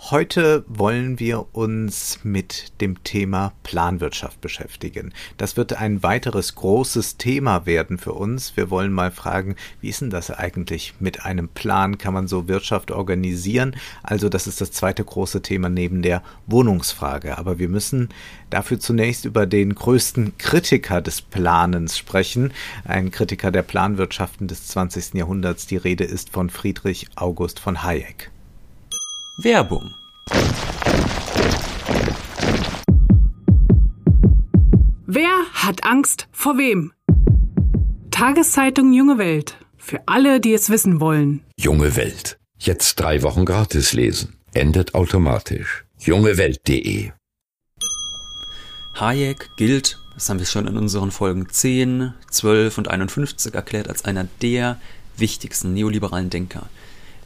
Heute wollen wir uns mit dem Thema Planwirtschaft beschäftigen. Das wird ein weiteres großes Thema werden für uns. Wir wollen mal fragen, wie ist denn das eigentlich mit einem Plan? Kann man so Wirtschaft organisieren? Also das ist das zweite große Thema neben der Wohnungsfrage. Aber wir müssen dafür zunächst über den größten Kritiker des Planens sprechen. Ein Kritiker der Planwirtschaften des 20. Jahrhunderts. Die Rede ist von Friedrich August von Hayek. Werbung. Wer hat Angst vor wem? Tageszeitung Junge Welt. Für alle, die es wissen wollen. Junge Welt. Jetzt drei Wochen gratis lesen. Endet automatisch. jungewelt.de Hayek gilt, das haben wir schon in unseren Folgen 10, 12 und 51 erklärt, als einer der wichtigsten neoliberalen Denker.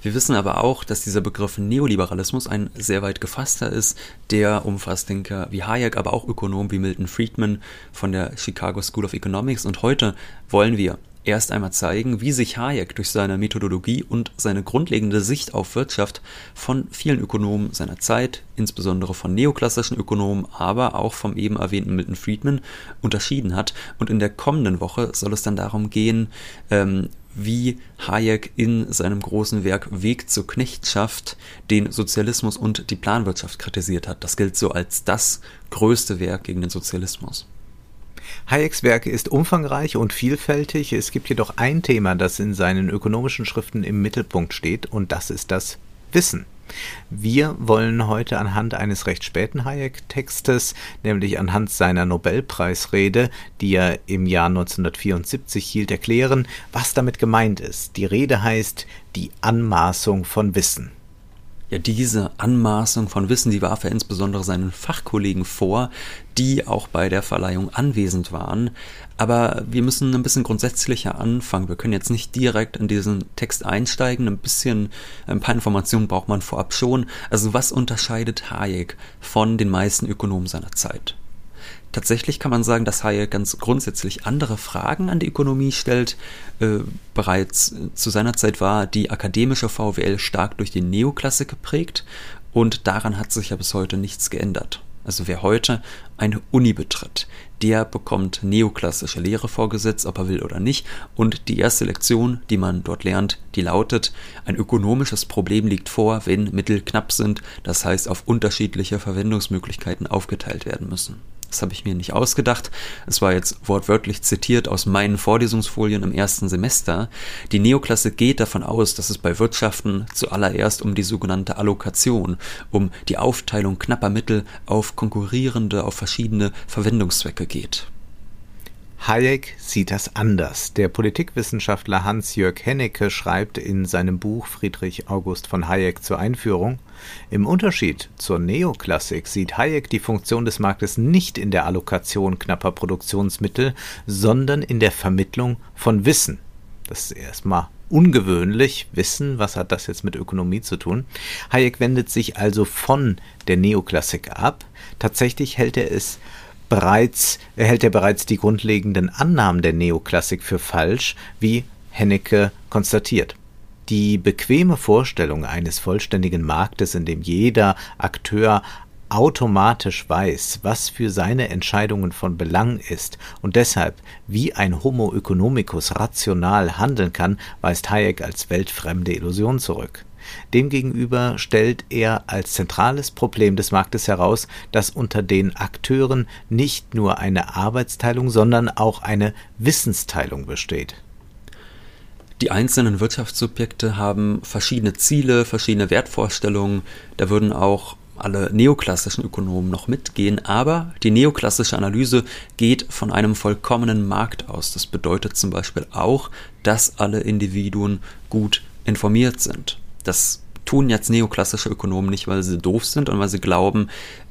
Wir wissen aber auch, dass dieser Begriff Neoliberalismus ein sehr weit gefasster ist. Der umfasst Denker wie Hayek, aber auch Ökonomen wie Milton Friedman von der Chicago School of Economics. Und heute wollen wir erst einmal zeigen, wie sich Hayek durch seine Methodologie und seine grundlegende Sicht auf Wirtschaft von vielen Ökonomen seiner Zeit, insbesondere von neoklassischen Ökonomen, aber auch vom eben erwähnten Milton Friedman unterschieden hat. Und in der kommenden Woche soll es dann darum gehen, ähm, wie Hayek in seinem großen Werk Weg zur Knechtschaft den Sozialismus und die Planwirtschaft kritisiert hat. Das gilt so als das größte Werk gegen den Sozialismus. Hayeks Werk ist umfangreich und vielfältig. Es gibt jedoch ein Thema, das in seinen ökonomischen Schriften im Mittelpunkt steht, und das ist das Wissen. Wir wollen heute anhand eines recht späten Hayek-Textes, nämlich anhand seiner Nobelpreisrede, die er im Jahr 1974 hielt, erklären, was damit gemeint ist. Die Rede heißt die Anmaßung von Wissen. Ja, diese Anmaßung von Wissen, die warf er insbesondere seinen Fachkollegen vor, die auch bei der Verleihung anwesend waren. Aber wir müssen ein bisschen grundsätzlicher anfangen. Wir können jetzt nicht direkt in diesen Text einsteigen. Ein bisschen, ein paar Informationen braucht man vorab schon. Also was unterscheidet Hayek von den meisten Ökonomen seiner Zeit? Tatsächlich kann man sagen, dass Hayek ganz grundsätzlich andere Fragen an die Ökonomie stellt. Äh, bereits zu seiner Zeit war die akademische VWL stark durch die Neoklassik geprägt und daran hat sich ja bis heute nichts geändert. Also wer heute eine Uni betritt, der bekommt neoklassische Lehre vorgesetzt, ob er will oder nicht. Und die erste Lektion, die man dort lernt, die lautet, ein ökonomisches Problem liegt vor, wenn Mittel knapp sind, das heißt auf unterschiedliche Verwendungsmöglichkeiten aufgeteilt werden müssen. Das habe ich mir nicht ausgedacht. Es war jetzt wortwörtlich zitiert aus meinen Vorlesungsfolien im ersten Semester. Die Neoklasse geht davon aus, dass es bei Wirtschaften zuallererst um die sogenannte Allokation, um die Aufteilung knapper Mittel auf konkurrierende, auf verschiedene Verwendungszwecke geht. Hayek sieht das anders. Der Politikwissenschaftler Hans-Jörg Hennecke schreibt in seinem Buch Friedrich August von Hayek zur Einführung, im Unterschied zur Neoklassik sieht Hayek die Funktion des Marktes nicht in der Allokation knapper Produktionsmittel, sondern in der Vermittlung von Wissen. Das ist erstmal ungewöhnlich. Wissen, was hat das jetzt mit Ökonomie zu tun? Hayek wendet sich also von der Neoklassik ab. Tatsächlich hält er es bereits, hält er bereits die grundlegenden Annahmen der Neoklassik für falsch, wie Hennecke konstatiert. Die bequeme Vorstellung eines vollständigen Marktes, in dem jeder Akteur automatisch weiß, was für seine Entscheidungen von Belang ist und deshalb wie ein Homo economicus rational handeln kann, weist Hayek als weltfremde Illusion zurück. Demgegenüber stellt er als zentrales Problem des Marktes heraus, dass unter den Akteuren nicht nur eine Arbeitsteilung, sondern auch eine Wissensteilung besteht. Die einzelnen Wirtschaftssubjekte haben verschiedene Ziele, verschiedene Wertvorstellungen. Da würden auch alle neoklassischen Ökonomen noch mitgehen, aber die neoklassische Analyse geht von einem vollkommenen Markt aus. Das bedeutet zum Beispiel auch, dass alle Individuen gut informiert sind. Das tun jetzt neoklassische Ökonomen nicht, weil sie doof sind und weil sie glauben,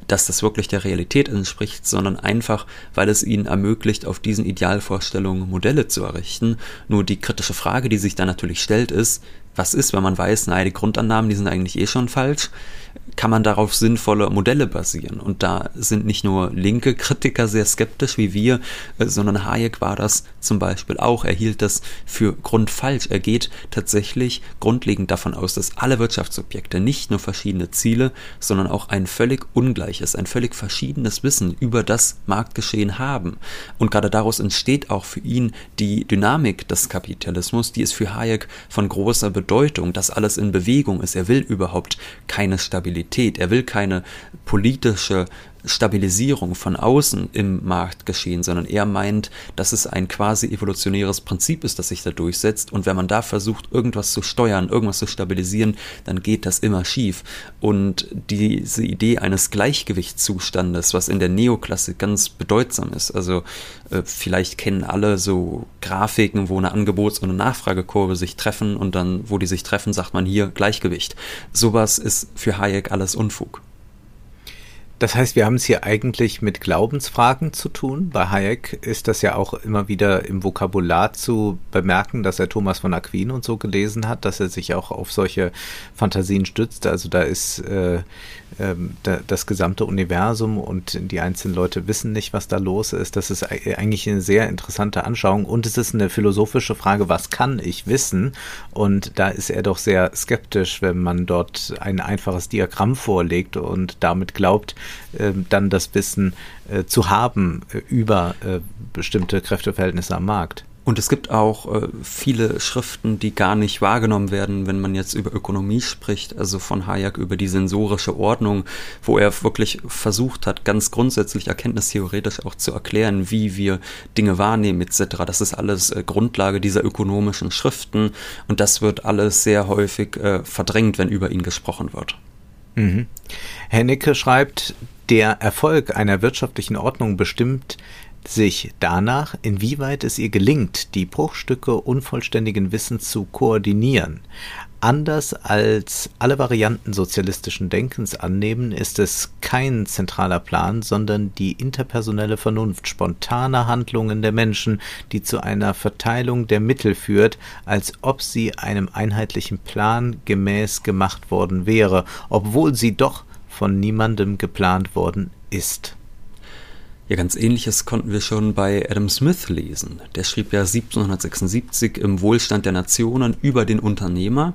dass das wirklich der Realität entspricht, sondern einfach, weil es ihnen ermöglicht, auf diesen Idealvorstellungen Modelle zu errichten. Nur die kritische Frage, die sich da natürlich stellt, ist, was ist, wenn man weiß, naja, die Grundannahmen, die sind eigentlich eh schon falsch, kann man darauf sinnvolle Modelle basieren. Und da sind nicht nur linke Kritiker sehr skeptisch wie wir, äh, sondern Hayek war das zum Beispiel auch. Er hielt das für grundfalsch. Er geht tatsächlich grundlegend davon aus, dass alle Wirtschaftsobjekte nicht nur verschiedene Ziele, sondern auch ein völlig ungleiches, ein völlig verschiedenes Wissen über das Marktgeschehen haben. Und gerade daraus entsteht auch für ihn die Dynamik des Kapitalismus, die ist für Hayek von großer Bedeutung, dass alles in Bewegung ist. Er will überhaupt keine Stabilität. Er will keine politische Stabilisierung von außen im Markt geschehen, sondern er meint, dass es ein quasi evolutionäres Prinzip ist, das sich da durchsetzt. Und wenn man da versucht, irgendwas zu steuern, irgendwas zu stabilisieren, dann geht das immer schief. Und diese Idee eines Gleichgewichtszustandes, was in der Neoklassik ganz bedeutsam ist, also äh, vielleicht kennen alle so Grafiken, wo eine Angebots- und eine Nachfragekurve sich treffen und dann, wo die sich treffen, sagt man hier Gleichgewicht. Sowas ist für Hayek alles Unfug. Das heißt, wir haben es hier eigentlich mit Glaubensfragen zu tun. Bei Hayek ist das ja auch immer wieder im Vokabular zu bemerken, dass er Thomas von Aquin und so gelesen hat, dass er sich auch auf solche Fantasien stützt. Also da ist äh, ähm, das gesamte Universum und die einzelnen Leute wissen nicht, was da los ist. Das ist eigentlich eine sehr interessante Anschauung und es ist eine philosophische Frage, was kann ich wissen? Und da ist er doch sehr skeptisch, wenn man dort ein einfaches Diagramm vorlegt und damit glaubt, dann das Wissen äh, zu haben äh, über äh, bestimmte Kräfteverhältnisse am Markt. Und es gibt auch äh, viele Schriften, die gar nicht wahrgenommen werden, wenn man jetzt über Ökonomie spricht, also von Hayek über die sensorische Ordnung, wo er wirklich versucht hat, ganz grundsätzlich erkenntnistheoretisch auch zu erklären, wie wir Dinge wahrnehmen etc. Das ist alles äh, Grundlage dieser ökonomischen Schriften und das wird alles sehr häufig äh, verdrängt, wenn über ihn gesprochen wird. Mhm. Hennecke schreibt, der Erfolg einer wirtschaftlichen Ordnung bestimmt sich danach, inwieweit es ihr gelingt, die Bruchstücke unvollständigen Wissens zu koordinieren. Anders als alle Varianten sozialistischen Denkens annehmen, ist es kein zentraler Plan, sondern die interpersonelle Vernunft spontaner Handlungen der Menschen, die zu einer Verteilung der Mittel führt, als ob sie einem einheitlichen Plan gemäß gemacht worden wäre, obwohl sie doch von niemandem geplant worden ist. Ja, ganz ähnliches konnten wir schon bei Adam Smith lesen. Der schrieb ja 1776 im Wohlstand der Nationen über den Unternehmer.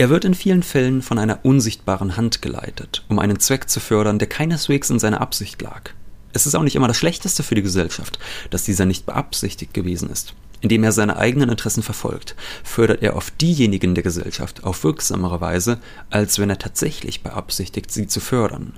Er wird in vielen Fällen von einer unsichtbaren Hand geleitet, um einen Zweck zu fördern, der keineswegs in seiner Absicht lag. Es ist auch nicht immer das Schlechteste für die Gesellschaft, dass dieser nicht beabsichtigt gewesen ist. Indem er seine eigenen Interessen verfolgt, fördert er oft diejenigen der Gesellschaft auf wirksamere Weise, als wenn er tatsächlich beabsichtigt, sie zu fördern.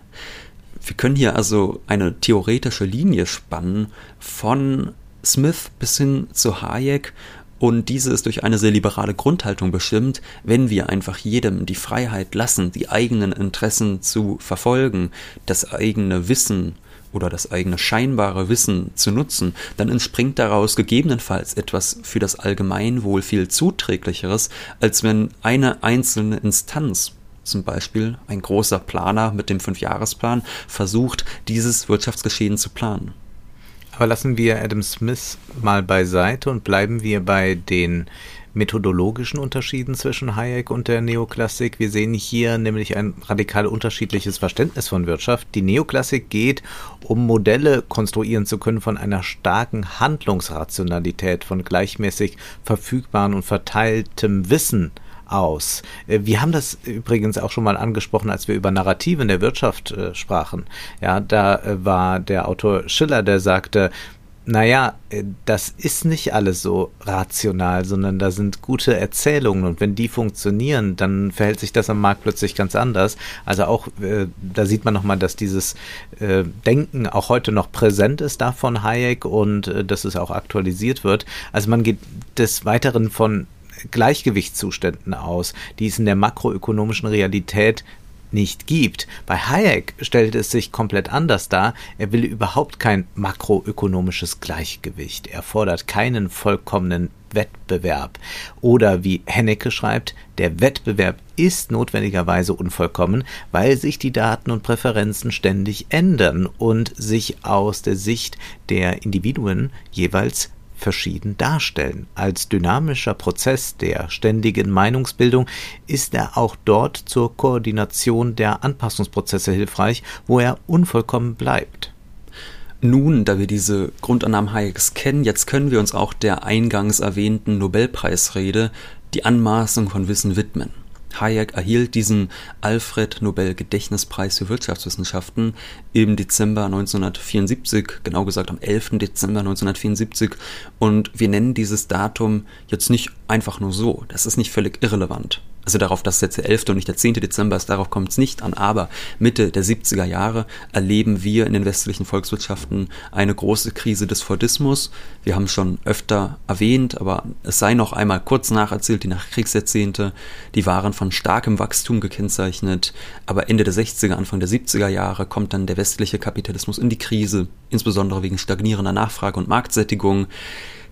Wir können hier also eine theoretische Linie spannen von Smith bis hin zu Hayek und diese ist durch eine sehr liberale Grundhaltung bestimmt, wenn wir einfach jedem die Freiheit lassen, die eigenen Interessen zu verfolgen, das eigene Wissen oder das eigene scheinbare Wissen zu nutzen, dann entspringt daraus gegebenenfalls etwas für das Allgemeinwohl viel zuträglicheres, als wenn eine einzelne Instanz zum Beispiel ein großer Planer mit dem Fünfjahresplan versucht, dieses Wirtschaftsgeschehen zu planen. Aber lassen wir Adam Smith mal beiseite und bleiben wir bei den methodologischen Unterschieden zwischen Hayek und der Neoklassik. Wir sehen hier nämlich ein radikal unterschiedliches Verständnis von Wirtschaft. Die Neoklassik geht, um Modelle konstruieren zu können von einer starken Handlungsrationalität, von gleichmäßig verfügbaren und verteiltem Wissen aus. Äh, wir haben das übrigens auch schon mal angesprochen, als wir über Narrative in der Wirtschaft äh, sprachen. Ja, da äh, war der Autor Schiller, der sagte, naja, äh, das ist nicht alles so rational, sondern da sind gute Erzählungen und wenn die funktionieren, dann verhält sich das am Markt plötzlich ganz anders. Also auch, äh, da sieht man nochmal, dass dieses äh, Denken auch heute noch präsent ist da von Hayek und äh, dass es auch aktualisiert wird. Also man geht des Weiteren von Gleichgewichtszuständen aus, die es in der makroökonomischen Realität nicht gibt. Bei Hayek stellt es sich komplett anders dar. Er will überhaupt kein makroökonomisches Gleichgewicht. Er fordert keinen vollkommenen Wettbewerb. Oder wie Hennecke schreibt, der Wettbewerb ist notwendigerweise unvollkommen, weil sich die Daten und Präferenzen ständig ändern und sich aus der Sicht der Individuen jeweils verschieden darstellen. Als dynamischer Prozess der ständigen Meinungsbildung ist er auch dort zur Koordination der Anpassungsprozesse hilfreich, wo er unvollkommen bleibt. Nun, da wir diese Grundannahmen Hayeks kennen, jetzt können wir uns auch der eingangs erwähnten Nobelpreisrede die Anmaßung von Wissen widmen. Hayek erhielt diesen Alfred Nobel Gedächtnispreis für Wirtschaftswissenschaften im Dezember 1974, genau gesagt am 11. Dezember 1974 und wir nennen dieses Datum jetzt nicht einfach nur so, das ist nicht völlig irrelevant also darauf, dass jetzt der 11. und nicht der 10. Dezember ist, darauf kommt es nicht an, aber Mitte der 70er Jahre erleben wir in den westlichen Volkswirtschaften eine große Krise des Fordismus. Wir haben schon öfter erwähnt, aber es sei noch einmal kurz nacherzählt, die Nachkriegsjahrzehnte, die waren von starkem Wachstum gekennzeichnet, aber Ende der 60er, Anfang der 70er Jahre kommt dann der westliche Kapitalismus in die Krise, insbesondere wegen stagnierender Nachfrage und Marktsättigung.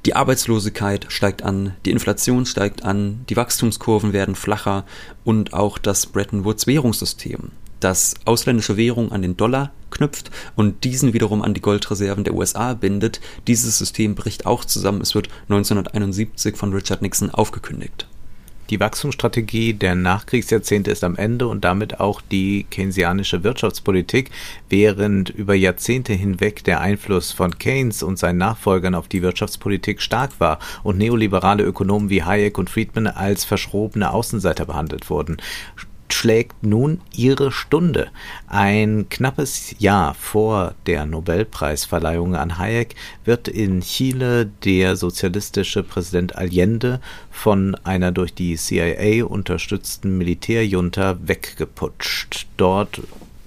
Die Arbeitslosigkeit steigt an, die Inflation steigt an, die Wachstumskurven werden flacher und auch das Bretton Woods Währungssystem, das ausländische Währung an den Dollar knüpft und diesen wiederum an die Goldreserven der USA bindet. Dieses System bricht auch zusammen. Es wird 1971 von Richard Nixon aufgekündigt. Die Wachstumsstrategie der Nachkriegsjahrzehnte ist am Ende und damit auch die keynesianische Wirtschaftspolitik, während über Jahrzehnte hinweg der Einfluss von Keynes und seinen Nachfolgern auf die Wirtschaftspolitik stark war und neoliberale Ökonomen wie Hayek und Friedman als verschrobene Außenseiter behandelt wurden schlägt nun ihre Stunde. Ein knappes Jahr vor der Nobelpreisverleihung an Hayek wird in Chile der sozialistische Präsident Allende von einer durch die CIA unterstützten Militärjunta weggeputscht. Dort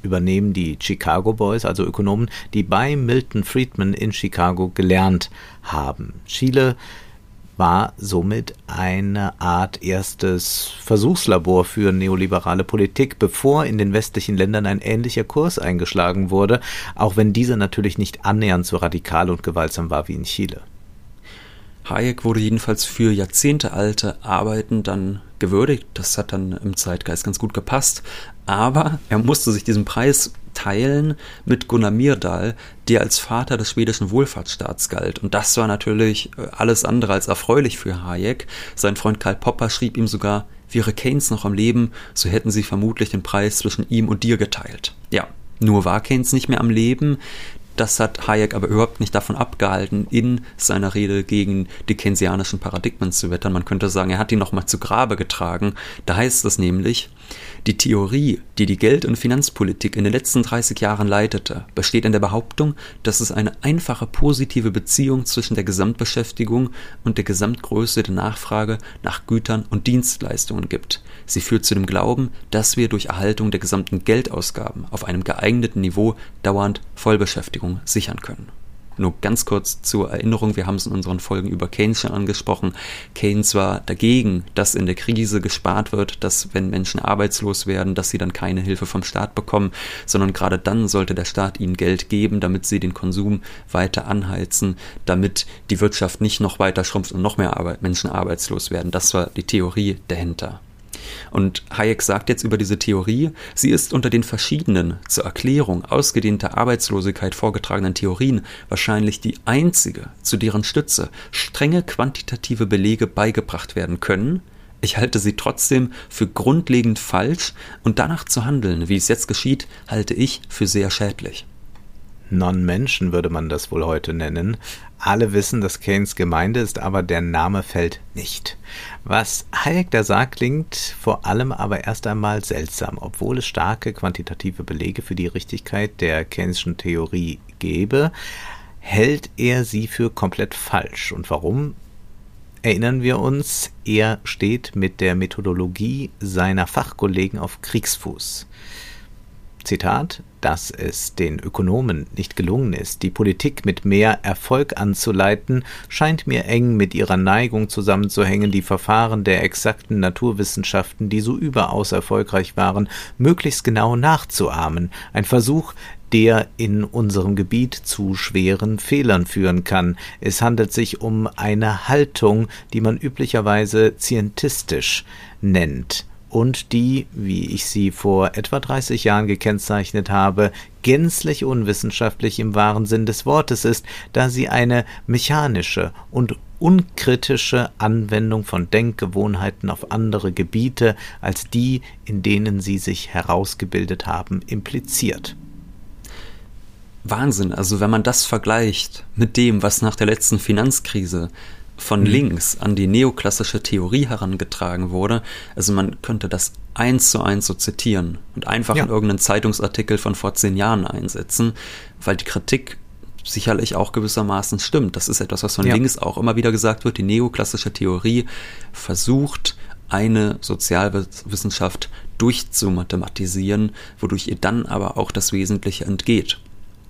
übernehmen die Chicago Boys, also Ökonomen, die bei Milton Friedman in Chicago gelernt haben. Chile war somit eine Art erstes Versuchslabor für neoliberale Politik, bevor in den westlichen Ländern ein ähnlicher Kurs eingeschlagen wurde, auch wenn dieser natürlich nicht annähernd so radikal und gewaltsam war wie in Chile. Hayek wurde jedenfalls für jahrzehntealte Arbeiten dann gewürdigt. Das hat dann im Zeitgeist ganz gut gepasst. Aber er musste sich diesen Preis teilen mit Gunnar Myrdal, der als Vater des schwedischen Wohlfahrtsstaats galt. Und das war natürlich äh, alles andere als erfreulich für Hayek. Sein Freund Karl Popper schrieb ihm sogar, wäre Keynes noch am Leben, so hätten sie vermutlich den Preis zwischen ihm und dir geteilt. Ja, nur war Keynes nicht mehr am Leben. Das hat Hayek aber überhaupt nicht davon abgehalten, in seiner Rede gegen die keynesianischen Paradigmen zu wettern. Man könnte sagen, er hat die nochmal zu Grabe getragen. Da heißt es nämlich, die Theorie, die die Geld- und Finanzpolitik in den letzten 30 Jahren leitete, besteht in der Behauptung, dass es eine einfache positive Beziehung zwischen der Gesamtbeschäftigung und der Gesamtgröße der Nachfrage nach Gütern und Dienstleistungen gibt. Sie führt zu dem Glauben, dass wir durch Erhaltung der gesamten Geldausgaben auf einem geeigneten Niveau dauernd Vollbeschäftigung sichern können. Nur ganz kurz zur Erinnerung, wir haben es in unseren Folgen über Keynes schon angesprochen. Keynes war dagegen, dass in der Krise gespart wird, dass wenn Menschen arbeitslos werden, dass sie dann keine Hilfe vom Staat bekommen, sondern gerade dann sollte der Staat ihnen Geld geben, damit sie den Konsum weiter anheizen, damit die Wirtschaft nicht noch weiter schrumpft und noch mehr Arbeit, Menschen arbeitslos werden. Das war die Theorie dahinter. Und Hayek sagt jetzt über diese Theorie, sie ist unter den verschiedenen zur Erklärung ausgedehnter Arbeitslosigkeit vorgetragenen Theorien wahrscheinlich die einzige, zu deren Stütze strenge quantitative Belege beigebracht werden können, ich halte sie trotzdem für grundlegend falsch und danach zu handeln, wie es jetzt geschieht, halte ich für sehr schädlich. Non-Menschen würde man das wohl heute nennen. Alle wissen, dass Keynes Gemeinde ist, aber der Name fällt nicht. Was Hayek da sagt, klingt vor allem aber erst einmal seltsam. Obwohl es starke quantitative Belege für die Richtigkeit der Keynesischen Theorie gäbe, hält er sie für komplett falsch. Und warum? Erinnern wir uns, er steht mit der Methodologie seiner Fachkollegen auf Kriegsfuß. Zitat, dass es den Ökonomen nicht gelungen ist, die Politik mit mehr Erfolg anzuleiten, scheint mir eng mit ihrer Neigung zusammenzuhängen, die Verfahren der exakten Naturwissenschaften, die so überaus erfolgreich waren, möglichst genau nachzuahmen, ein Versuch, der in unserem Gebiet zu schweren Fehlern führen kann. Es handelt sich um eine Haltung, die man üblicherweise zientistisch nennt und die, wie ich sie vor etwa 30 Jahren gekennzeichnet habe, gänzlich unwissenschaftlich im wahren Sinn des Wortes ist, da sie eine mechanische und unkritische Anwendung von Denkgewohnheiten auf andere Gebiete als die, in denen sie sich herausgebildet haben, impliziert. Wahnsinn, also wenn man das vergleicht mit dem, was nach der letzten Finanzkrise von mhm. links an die neoklassische Theorie herangetragen wurde. Also man könnte das eins zu eins so zitieren und einfach ja. in irgendeinen Zeitungsartikel von vor zehn Jahren einsetzen, weil die Kritik sicherlich auch gewissermaßen stimmt. Das ist etwas, was von ja. links auch immer wieder gesagt wird. Die neoklassische Theorie versucht, eine Sozialwissenschaft durchzumathematisieren, wodurch ihr dann aber auch das Wesentliche entgeht.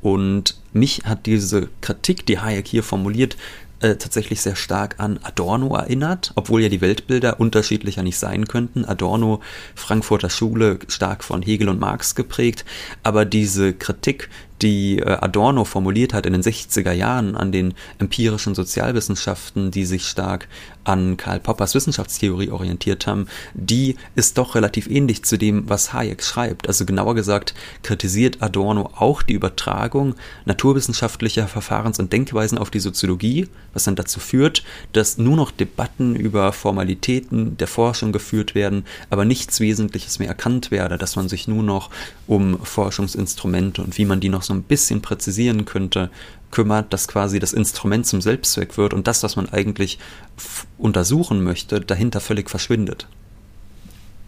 Und mich hat diese Kritik, die Hayek hier formuliert, äh, tatsächlich sehr stark an Adorno erinnert, obwohl ja die Weltbilder unterschiedlicher nicht sein könnten. Adorno, Frankfurter Schule, stark von Hegel und Marx geprägt, aber diese Kritik, die äh, Adorno formuliert hat in den 60er Jahren an den empirischen Sozialwissenschaften, die sich stark an Karl Poppers Wissenschaftstheorie orientiert haben, die ist doch relativ ähnlich zu dem, was Hayek schreibt. Also genauer gesagt kritisiert Adorno auch die Übertragung naturwissenschaftlicher Verfahrens- und Denkweisen auf die Soziologie, was dann dazu führt, dass nur noch Debatten über Formalitäten der Forschung geführt werden, aber nichts Wesentliches mehr erkannt werde, dass man sich nur noch um Forschungsinstrumente und wie man die noch so ein bisschen präzisieren könnte, kümmert, dass quasi das Instrument zum Selbstzweck wird und das, was man eigentlich untersuchen möchte, dahinter völlig verschwindet.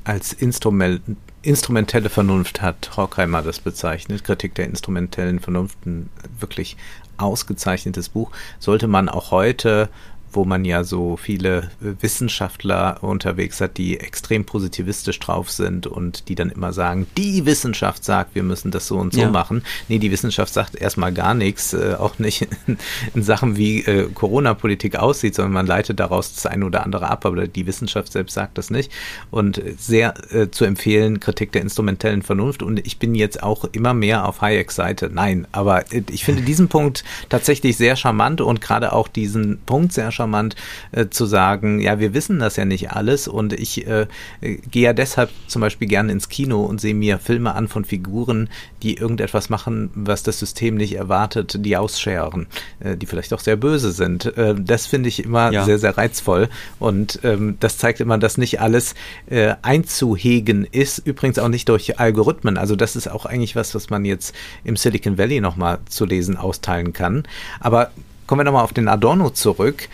Als Instrument, instrumentelle Vernunft hat Horkheimer das bezeichnet, Kritik der instrumentellen Vernunft, ein wirklich ausgezeichnetes Buch, sollte man auch heute wo man ja so viele Wissenschaftler unterwegs hat, die extrem positivistisch drauf sind und die dann immer sagen, die Wissenschaft sagt, wir müssen das so und so ja. machen. Nee, die Wissenschaft sagt erstmal gar nichts, äh, auch nicht in, in Sachen, wie äh, Corona-Politik aussieht, sondern man leitet daraus das eine oder andere ab, aber die Wissenschaft selbst sagt das nicht. Und sehr äh, zu empfehlen, Kritik der instrumentellen Vernunft. Und ich bin jetzt auch immer mehr auf Hayeks Seite. Nein, aber äh, ich finde diesen Punkt tatsächlich sehr charmant und gerade auch diesen Punkt sehr charmant charmant äh, zu sagen, ja, wir wissen das ja nicht alles und ich äh, gehe ja deshalb zum Beispiel gerne ins Kino und sehe mir Filme an von Figuren, die irgendetwas machen, was das System nicht erwartet, die ausscheren, äh, die vielleicht auch sehr böse sind. Äh, das finde ich immer ja. sehr, sehr reizvoll und ähm, das zeigt immer, dass nicht alles äh, einzuhegen ist, übrigens auch nicht durch Algorithmen. Also das ist auch eigentlich was, was man jetzt im Silicon Valley nochmal zu lesen austeilen kann. Aber kommen wir nochmal auf den Adorno zurück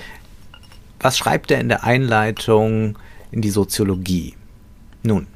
was schreibt er in der Einleitung in die Soziologie? Nun,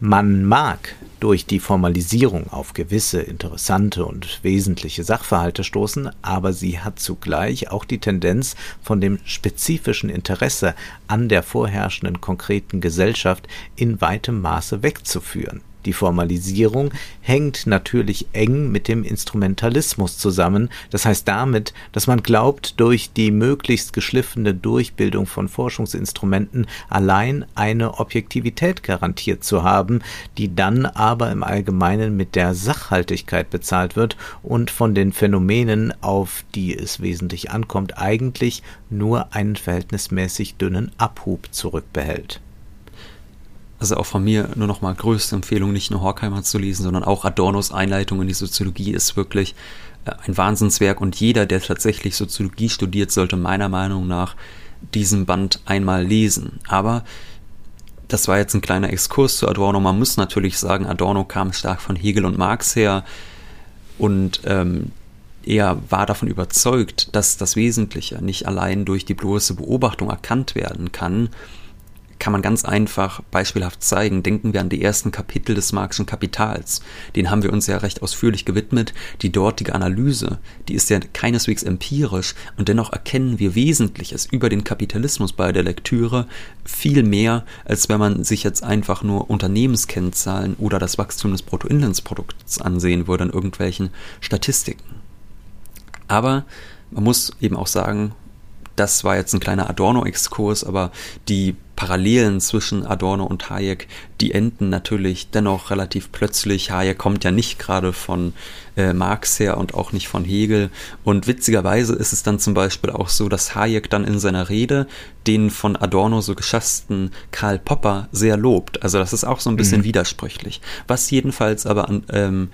man mag durch die Formalisierung auf gewisse interessante und wesentliche Sachverhalte stoßen, aber sie hat zugleich auch die Tendenz, von dem spezifischen Interesse an der vorherrschenden konkreten Gesellschaft in weitem Maße wegzuführen. Die Formalisierung hängt natürlich eng mit dem Instrumentalismus zusammen, das heißt damit, dass man glaubt, durch die möglichst geschliffene Durchbildung von Forschungsinstrumenten allein eine Objektivität garantiert zu haben, die dann aber im Allgemeinen mit der Sachhaltigkeit bezahlt wird und von den Phänomenen, auf die es wesentlich ankommt, eigentlich nur einen verhältnismäßig dünnen Abhub zurückbehält. Also auch von mir nur noch mal größte Empfehlung, nicht nur Horkheimer zu lesen, sondern auch Adornos Einleitung in die Soziologie ist wirklich äh, ein Wahnsinnswerk und jeder, der tatsächlich Soziologie studiert, sollte meiner Meinung nach diesen Band einmal lesen. Aber das war jetzt ein kleiner Exkurs zu Adorno. Man muss natürlich sagen, Adorno kam stark von Hegel und Marx her und ähm, er war davon überzeugt, dass das Wesentliche nicht allein durch die bloße Beobachtung erkannt werden kann, kann man ganz einfach beispielhaft zeigen. Denken wir an die ersten Kapitel des Marxischen Kapitals. Den haben wir uns ja recht ausführlich gewidmet. Die dortige Analyse, die ist ja keineswegs empirisch und dennoch erkennen wir Wesentliches über den Kapitalismus bei der Lektüre viel mehr, als wenn man sich jetzt einfach nur Unternehmenskennzahlen oder das Wachstum des Bruttoinlandsprodukts ansehen würde in irgendwelchen Statistiken. Aber man muss eben auch sagen, das war jetzt ein kleiner Adorno-Exkurs, aber die Parallelen zwischen Adorno und Hayek, die enden natürlich dennoch relativ plötzlich. Hayek kommt ja nicht gerade von äh, Marx her und auch nicht von Hegel. Und witzigerweise ist es dann zum Beispiel auch so, dass Hayek dann in seiner Rede den von Adorno so geschassten Karl Popper sehr lobt. Also das ist auch so ein bisschen mhm. widersprüchlich. Was jedenfalls aber an ähm,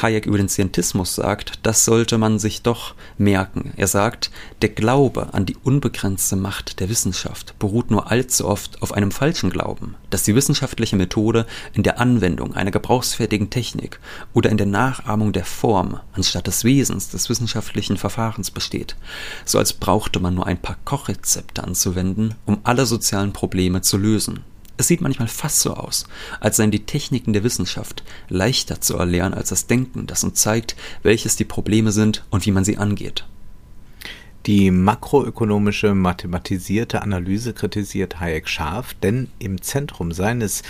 Hayek über den Scientismus sagt, das sollte man sich doch merken. Er sagt, der Glaube an die unbegrenzte Macht der Wissenschaft beruht nur allzu oft auf einem falschen Glauben, dass die wissenschaftliche Methode in der Anwendung einer gebrauchsfertigen Technik oder in der Nachahmung der Form anstatt des Wesens des wissenschaftlichen Verfahrens besteht, so als brauchte man nur ein paar Kochrezepte anzuwenden, um alle sozialen Probleme zu lösen. Es sieht manchmal fast so aus, als seien die Techniken der Wissenschaft leichter zu erlernen als das Denken, das uns zeigt, welches die Probleme sind und wie man sie angeht. Die makroökonomische mathematisierte Analyse kritisiert Hayek scharf, denn im Zentrum seines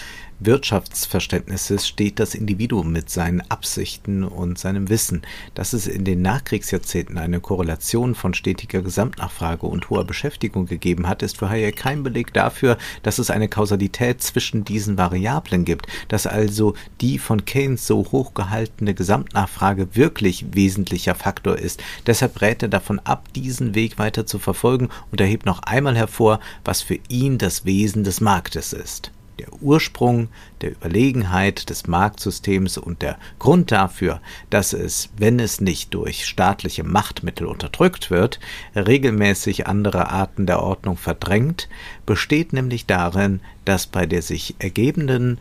Wirtschaftsverständnisses steht das Individuum mit seinen Absichten und seinem Wissen. Dass es in den Nachkriegsjahrzehnten eine Korrelation von stetiger Gesamtnachfrage und hoher Beschäftigung gegeben hat, ist für Hayek kein Beleg dafür, dass es eine Kausalität zwischen diesen Variablen gibt, dass also die von Keynes so hochgehaltene Gesamtnachfrage wirklich wesentlicher Faktor ist. Deshalb rät er davon ab, diesen Weg weiter zu verfolgen und erhebt noch einmal hervor, was für ihn das Wesen des Marktes ist der Ursprung der Überlegenheit des Marktsystems und der Grund dafür, dass es, wenn es nicht durch staatliche Machtmittel unterdrückt wird, regelmäßig andere Arten der Ordnung verdrängt, besteht nämlich darin, dass bei der sich ergebenden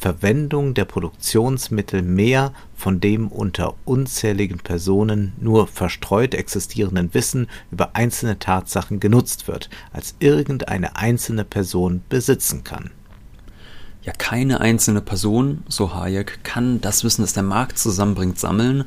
Verwendung der Produktionsmittel mehr von dem unter unzähligen Personen nur verstreut existierenden Wissen über einzelne Tatsachen genutzt wird, als irgendeine einzelne Person besitzen kann. Ja, keine einzelne Person, so Hayek, kann das Wissen, das der Markt zusammenbringt, sammeln,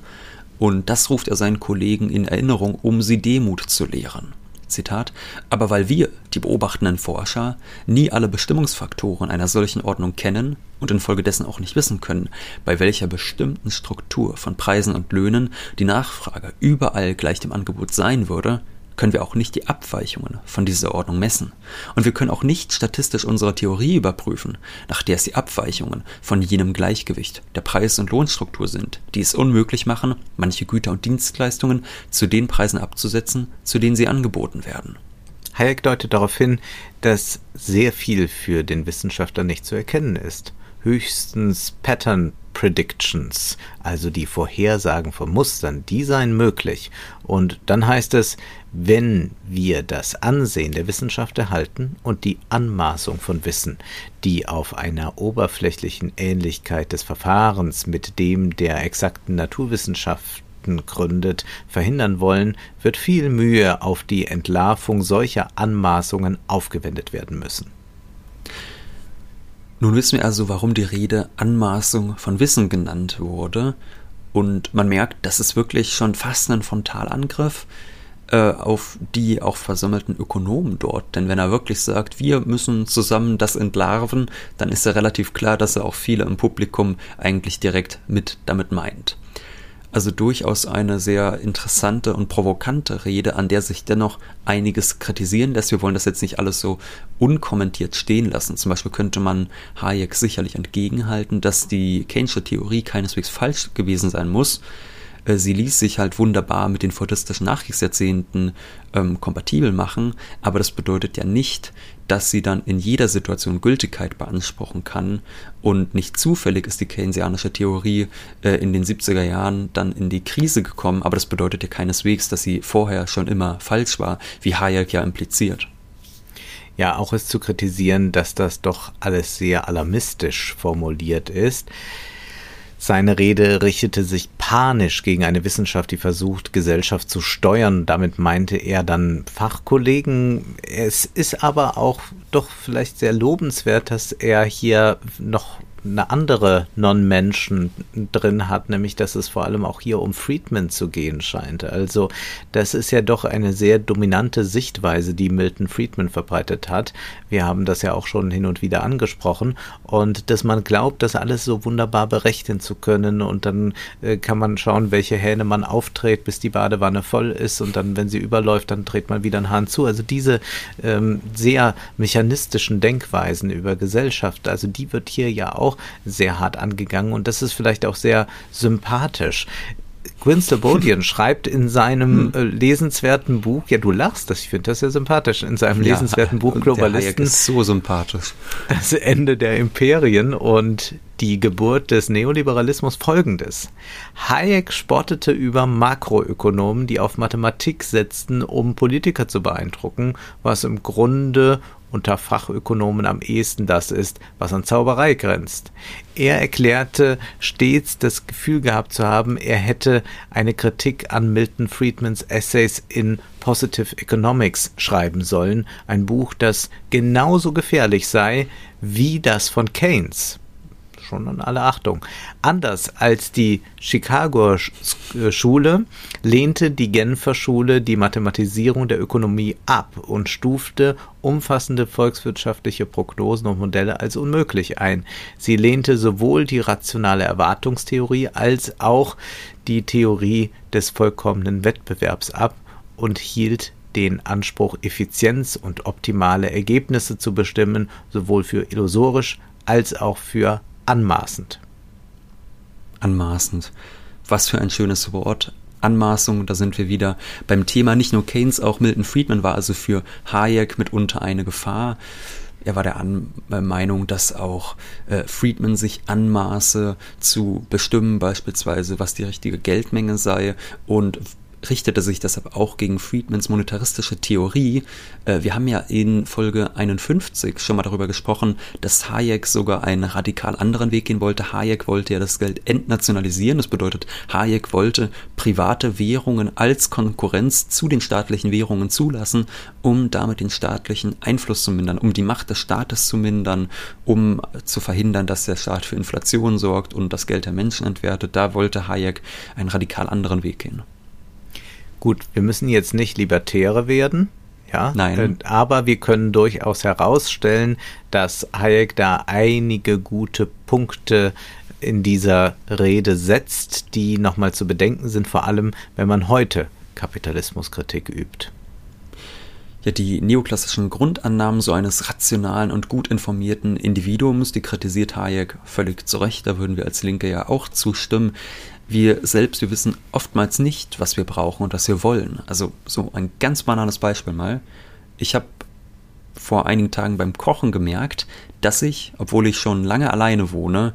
und das ruft er seinen Kollegen in Erinnerung, um sie Demut zu lehren. Zitat, aber weil wir, die beobachtenden Forscher, nie alle Bestimmungsfaktoren einer solchen Ordnung kennen und infolgedessen auch nicht wissen können, bei welcher bestimmten Struktur von Preisen und Löhnen die Nachfrage überall gleich dem Angebot sein würde, können wir auch nicht die Abweichungen von dieser Ordnung messen. Und wir können auch nicht statistisch unsere Theorie überprüfen, nach der es die Abweichungen von jenem Gleichgewicht der Preis- und Lohnstruktur sind, die es unmöglich machen, manche Güter und Dienstleistungen zu den Preisen abzusetzen, zu denen sie angeboten werden. Hayek deutet darauf hin, dass sehr viel für den Wissenschaftler nicht zu erkennen ist. Höchstens Pattern Predictions, also die Vorhersagen von Mustern, die seien möglich. Und dann heißt es, wenn wir das Ansehen der Wissenschaft erhalten und die Anmaßung von Wissen, die auf einer oberflächlichen Ähnlichkeit des Verfahrens mit dem der exakten Naturwissenschaften gründet, verhindern wollen, wird viel Mühe auf die Entlarvung solcher Anmaßungen aufgewendet werden müssen. Nun wissen wir also, warum die Rede Anmaßung von Wissen genannt wurde, und man merkt, das ist wirklich schon fast ein Frontalangriff äh, auf die auch versammelten Ökonomen dort. Denn wenn er wirklich sagt, wir müssen zusammen das entlarven, dann ist ja relativ klar, dass er auch viele im Publikum eigentlich direkt mit damit meint. Also durchaus eine sehr interessante und provokante Rede, an der sich dennoch einiges kritisieren lässt. Wir wollen das jetzt nicht alles so unkommentiert stehen lassen. Zum Beispiel könnte man Hayek sicherlich entgegenhalten, dass die Keynesche Theorie keineswegs falsch gewesen sein muss, äh, sie ließ sich halt wunderbar mit den fordistischen Nachkriegsjahrzehnten ähm, kompatibel machen, aber das bedeutet ja nicht, dass sie dann in jeder Situation Gültigkeit beanspruchen kann und nicht zufällig ist die keynesianische Theorie äh, in den 70er Jahren dann in die Krise gekommen, aber das bedeutet ja keineswegs, dass sie vorher schon immer falsch war, wie Hayek ja impliziert. Ja, auch ist zu kritisieren, dass das doch alles sehr alarmistisch formuliert ist. Seine Rede richtete sich panisch gegen eine Wissenschaft, die versucht, Gesellschaft zu steuern. Damit meinte er dann Fachkollegen. Es ist aber auch doch vielleicht sehr lobenswert, dass er hier noch eine andere Non-Menschen drin hat, nämlich dass es vor allem auch hier um Friedman zu gehen scheint. Also das ist ja doch eine sehr dominante Sichtweise, die Milton Friedman verbreitet hat. Wir haben das ja auch schon hin und wieder angesprochen und dass man glaubt, das alles so wunderbar berechnen zu können und dann äh, kann man schauen, welche Hähne man auftritt, bis die Badewanne voll ist und dann, wenn sie überläuft, dann dreht man wieder einen Hahn zu. Also diese ähm, sehr mechanistischen Denkweisen über Gesellschaft, also die wird hier ja auch sehr hart angegangen und das ist vielleicht auch sehr sympathisch. Gwyn Slobodian schreibt in seinem hm. äh, lesenswerten Buch, ja du lachst, das, ich finde das sehr sympathisch, in seinem ja, lesenswerten Buch Globalisten. ist so sympathisch. Das Ende der Imperien und die Geburt des Neoliberalismus folgendes. Hayek spottete über Makroökonomen, die auf Mathematik setzten, um Politiker zu beeindrucken, was im Grunde unter Fachökonomen am ehesten das ist, was an Zauberei grenzt. Er erklärte stets das Gefühl gehabt zu haben, er hätte eine Kritik an Milton Friedmans Essays in Positive Economics schreiben sollen, ein Buch, das genauso gefährlich sei wie das von Keynes schon an alle Achtung. Anders als die Chicagoer äh, Schule lehnte die Genfer Schule die Mathematisierung der Ökonomie ab und stufte umfassende volkswirtschaftliche Prognosen und Modelle als unmöglich ein. Sie lehnte sowohl die rationale Erwartungstheorie als auch die Theorie des vollkommenen Wettbewerbs ab und hielt den Anspruch, Effizienz und optimale Ergebnisse zu bestimmen, sowohl für illusorisch als auch für anmaßend. Anmaßend. Was für ein schönes Wort. Anmaßung, da sind wir wieder beim Thema. Nicht nur Keynes, auch Milton Friedman war also für Hayek mitunter eine Gefahr. Er war der An Meinung, dass auch äh, Friedman sich anmaße zu bestimmen, beispielsweise was die richtige Geldmenge sei und richtete sich deshalb auch gegen Friedmans monetaristische Theorie. Äh, wir haben ja in Folge 51 schon mal darüber gesprochen, dass Hayek sogar einen radikal anderen Weg gehen wollte. Hayek wollte ja das Geld entnationalisieren. Das bedeutet, Hayek wollte private Währungen als Konkurrenz zu den staatlichen Währungen zulassen, um damit den staatlichen Einfluss zu mindern, um die Macht des Staates zu mindern, um zu verhindern, dass der Staat für Inflation sorgt und das Geld der Menschen entwertet. Da wollte Hayek einen radikal anderen Weg gehen. Gut, wir müssen jetzt nicht Libertäre werden, ja, Nein. Aber wir können durchaus herausstellen, dass Hayek da einige gute Punkte in dieser Rede setzt, die nochmal zu bedenken sind, vor allem wenn man heute Kapitalismuskritik übt. Ja, die neoklassischen Grundannahmen so eines rationalen und gut informierten Individuums, die kritisiert Hayek völlig zu Recht, da würden wir als Linke ja auch zustimmen wir selbst, wir wissen oftmals nicht, was wir brauchen und was wir wollen. Also so ein ganz banales Beispiel mal. Ich habe vor einigen Tagen beim Kochen gemerkt, dass ich, obwohl ich schon lange alleine wohne,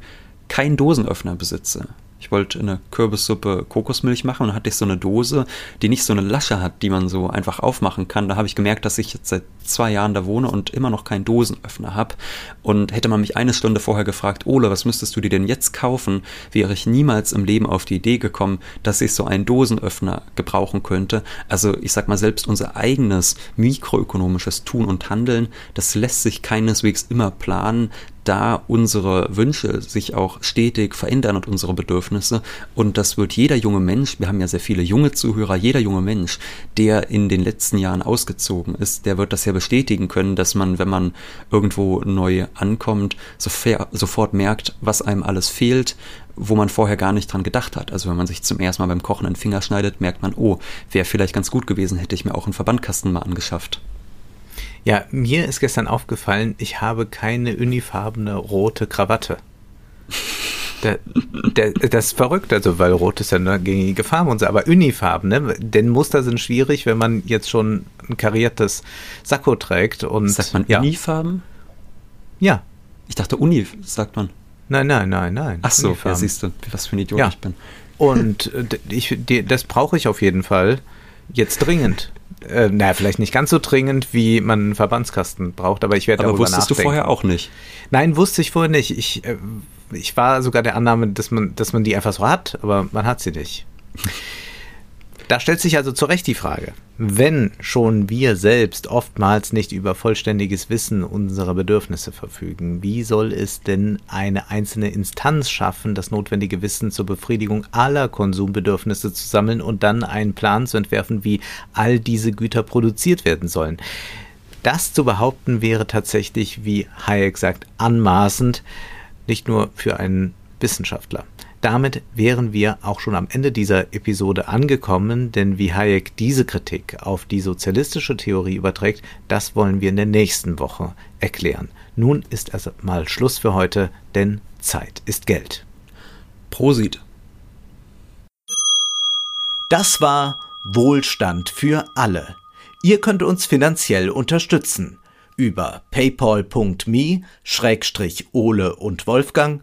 keinen Dosenöffner besitze. Ich wollte eine Kürbissuppe Kokosmilch machen und hatte ich so eine Dose, die nicht so eine Lasche hat, die man so einfach aufmachen kann. Da habe ich gemerkt, dass ich jetzt seit zwei Jahren da wohne und immer noch keinen Dosenöffner habe. Und hätte man mich eine Stunde vorher gefragt, Ole, was müsstest du dir denn jetzt kaufen, wäre ich niemals im Leben auf die Idee gekommen, dass ich so einen Dosenöffner gebrauchen könnte. Also ich sag mal, selbst unser eigenes mikroökonomisches Tun und Handeln, das lässt sich keineswegs immer planen da unsere Wünsche sich auch stetig verändern und unsere Bedürfnisse. Und das wird jeder junge Mensch, wir haben ja sehr viele junge Zuhörer, jeder junge Mensch, der in den letzten Jahren ausgezogen ist, der wird das ja bestätigen können, dass man, wenn man irgendwo neu ankommt, sofort merkt, was einem alles fehlt, wo man vorher gar nicht dran gedacht hat. Also wenn man sich zum ersten Mal beim Kochen einen Finger schneidet, merkt man, oh, wäre vielleicht ganz gut gewesen, hätte ich mir auch einen Verbandkasten mal angeschafft. Ja, mir ist gestern aufgefallen, ich habe keine unifarbene rote Krawatte. Der, der, das ist verrückt, also weil Rot ist ja eine gängige Farbe und so, aber Unifarben, ne? Denn Muster sind schwierig, wenn man jetzt schon ein kariertes Sakko trägt und. Sagt man ja. Unifarben? Ja. Ich dachte Uni, sagt man. Nein, nein, nein, nein. Ach so, ja, siehst du, was für ein Idiot ja. ich bin. Und äh, ich, das brauche ich auf jeden Fall jetzt dringend. Äh, naja, vielleicht nicht ganz so dringend, wie man einen Verbandskasten braucht, aber ich werde aber darüber wusstest nachdenken. du vorher auch nicht? Nein, wusste ich vorher nicht. Ich, äh, ich war sogar der Annahme, dass man, dass man die einfach so hat, aber man hat sie nicht. Da stellt sich also zu Recht die Frage, wenn schon wir selbst oftmals nicht über vollständiges Wissen unserer Bedürfnisse verfügen, wie soll es denn eine einzelne Instanz schaffen, das notwendige Wissen zur Befriedigung aller Konsumbedürfnisse zu sammeln und dann einen Plan zu entwerfen, wie all diese Güter produziert werden sollen? Das zu behaupten wäre tatsächlich, wie Hayek sagt, anmaßend, nicht nur für einen Wissenschaftler. Damit wären wir auch schon am Ende dieser Episode angekommen, denn wie Hayek diese Kritik auf die sozialistische Theorie überträgt, das wollen wir in der nächsten Woche erklären. Nun ist erst mal Schluss für heute, denn Zeit ist Geld. Prosit. Das war Wohlstand für alle. Ihr könnt uns finanziell unterstützen über paypal.me-ole und Wolfgang